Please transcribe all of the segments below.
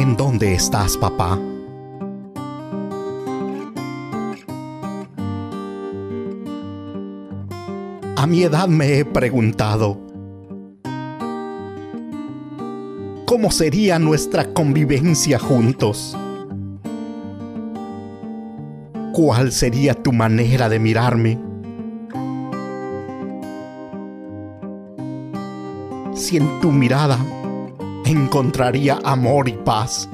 ¿En dónde estás, papá? A mi edad me he preguntado, ¿cómo sería nuestra convivencia juntos? ¿Cuál sería tu manera de mirarme? Si en tu mirada encontraría amor y paz,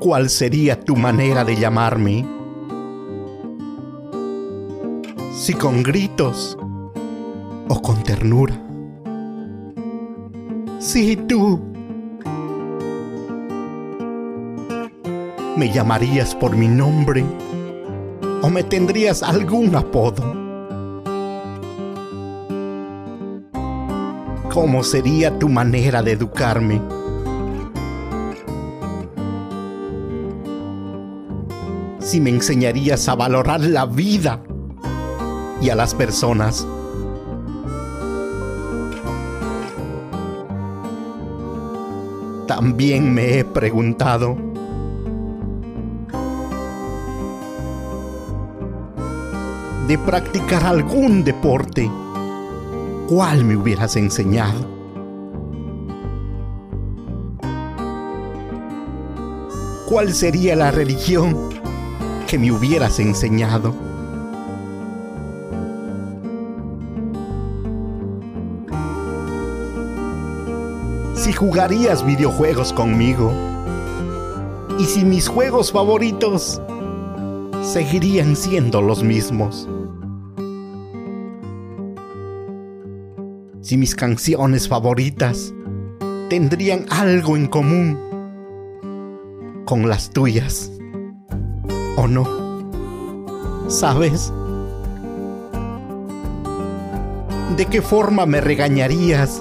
¿cuál sería tu manera de llamarme? Si con gritos o con ternura. Si tú ¿Me llamarías por mi nombre? ¿O me tendrías algún apodo? ¿Cómo sería tu manera de educarme? Si me enseñarías a valorar la vida y a las personas. También me he preguntado, de practicar algún deporte, ¿cuál me hubieras enseñado? ¿Cuál sería la religión que me hubieras enseñado? Si jugarías videojuegos conmigo y si mis juegos favoritos seguirían siendo los mismos. Si mis canciones favoritas tendrían algo en común con las tuyas o no. ¿Sabes? ¿De qué forma me regañarías?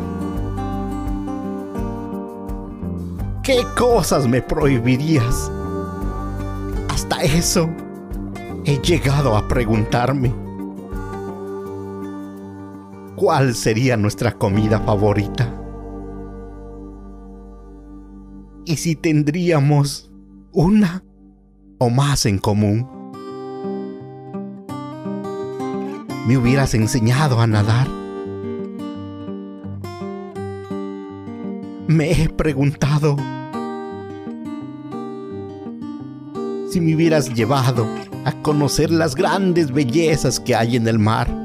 ¿Qué cosas me prohibirías? Hasta eso he llegado a preguntarme cuál sería nuestra comida favorita y si tendríamos una o más en común. Me hubieras enseñado a nadar. Me he preguntado si me hubieras llevado a conocer las grandes bellezas que hay en el mar.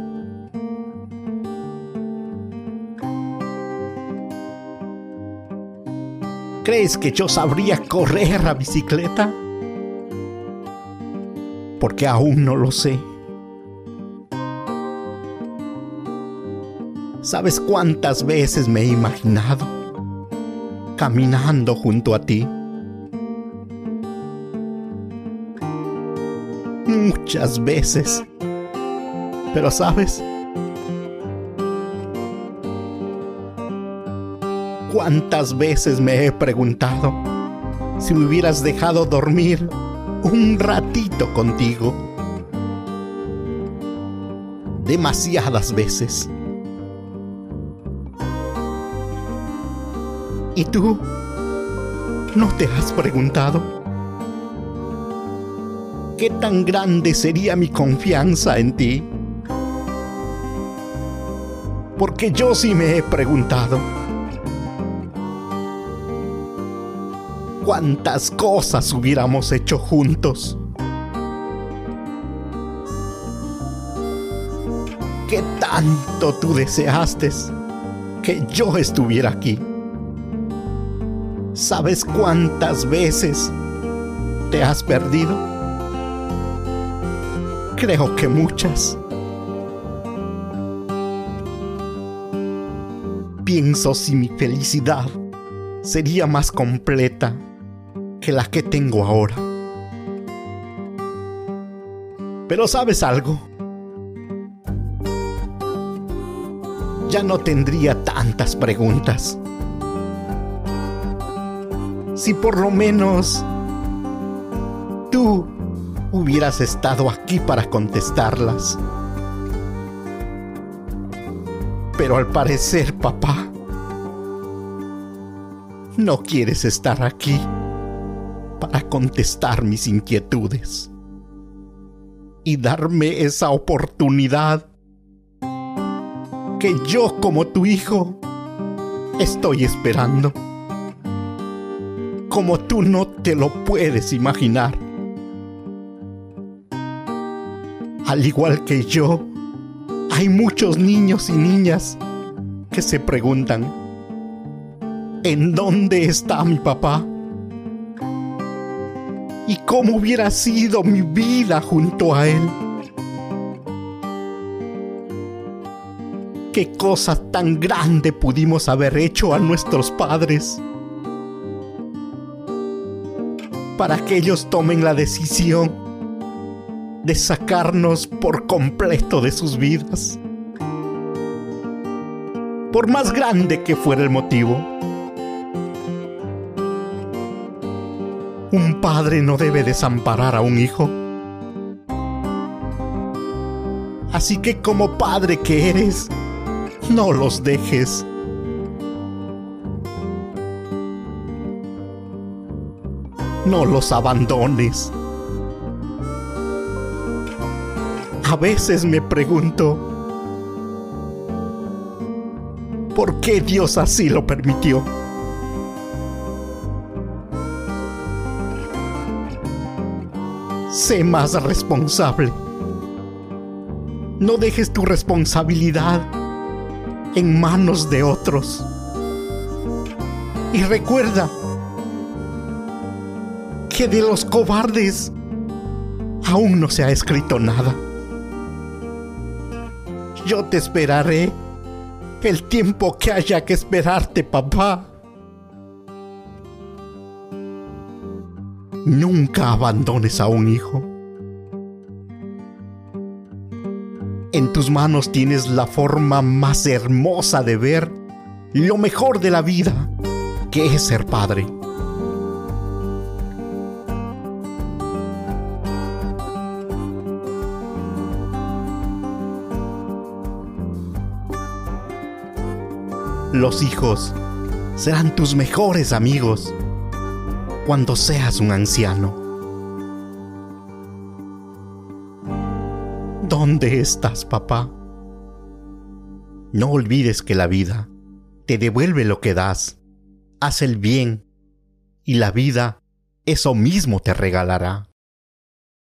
¿Crees que yo sabría correr a bicicleta? Porque aún no lo sé. ¿Sabes cuántas veces me he imaginado caminando junto a ti? muchas veces. Pero sabes, ¿cuántas veces me he preguntado si me hubieras dejado dormir un ratito contigo? Demasiadas veces. ¿Y tú? ¿No te has preguntado? ¿qué tan grande sería mi confianza en ti? Porque yo sí me he preguntado, ¿cuántas cosas hubiéramos hecho juntos? ¿Qué tanto tú deseaste que yo estuviera aquí? ¿Sabes cuántas veces te has perdido? Creo que muchas. Pienso si mi felicidad sería más completa la que tengo ahora. Pero sabes algo? Ya no tendría tantas preguntas. Si por lo menos tú hubieras estado aquí para contestarlas. Pero al parecer, papá, no quieres estar aquí para contestar mis inquietudes y darme esa oportunidad que yo como tu hijo estoy esperando. Como tú no te lo puedes imaginar. Al igual que yo, hay muchos niños y niñas que se preguntan, ¿en dónde está mi papá? ¿Y cómo hubiera sido mi vida junto a él? ¿Qué cosa tan grande pudimos haber hecho a nuestros padres? Para que ellos tomen la decisión de sacarnos por completo de sus vidas. Por más grande que fuera el motivo. Un padre no debe desamparar a un hijo. Así que como padre que eres, no los dejes. No los abandones. A veces me pregunto, ¿por qué Dios así lo permitió? Sé más responsable. No dejes tu responsabilidad en manos de otros. Y recuerda que de los cobardes aún no se ha escrito nada. Yo te esperaré el tiempo que haya que esperarte, papá. Nunca abandones a un hijo. En tus manos tienes la forma más hermosa de ver lo mejor de la vida, que es ser padre. Los hijos serán tus mejores amigos cuando seas un anciano. ¿Dónde estás, papá? No olvides que la vida te devuelve lo que das. Haz el bien y la vida eso mismo te regalará.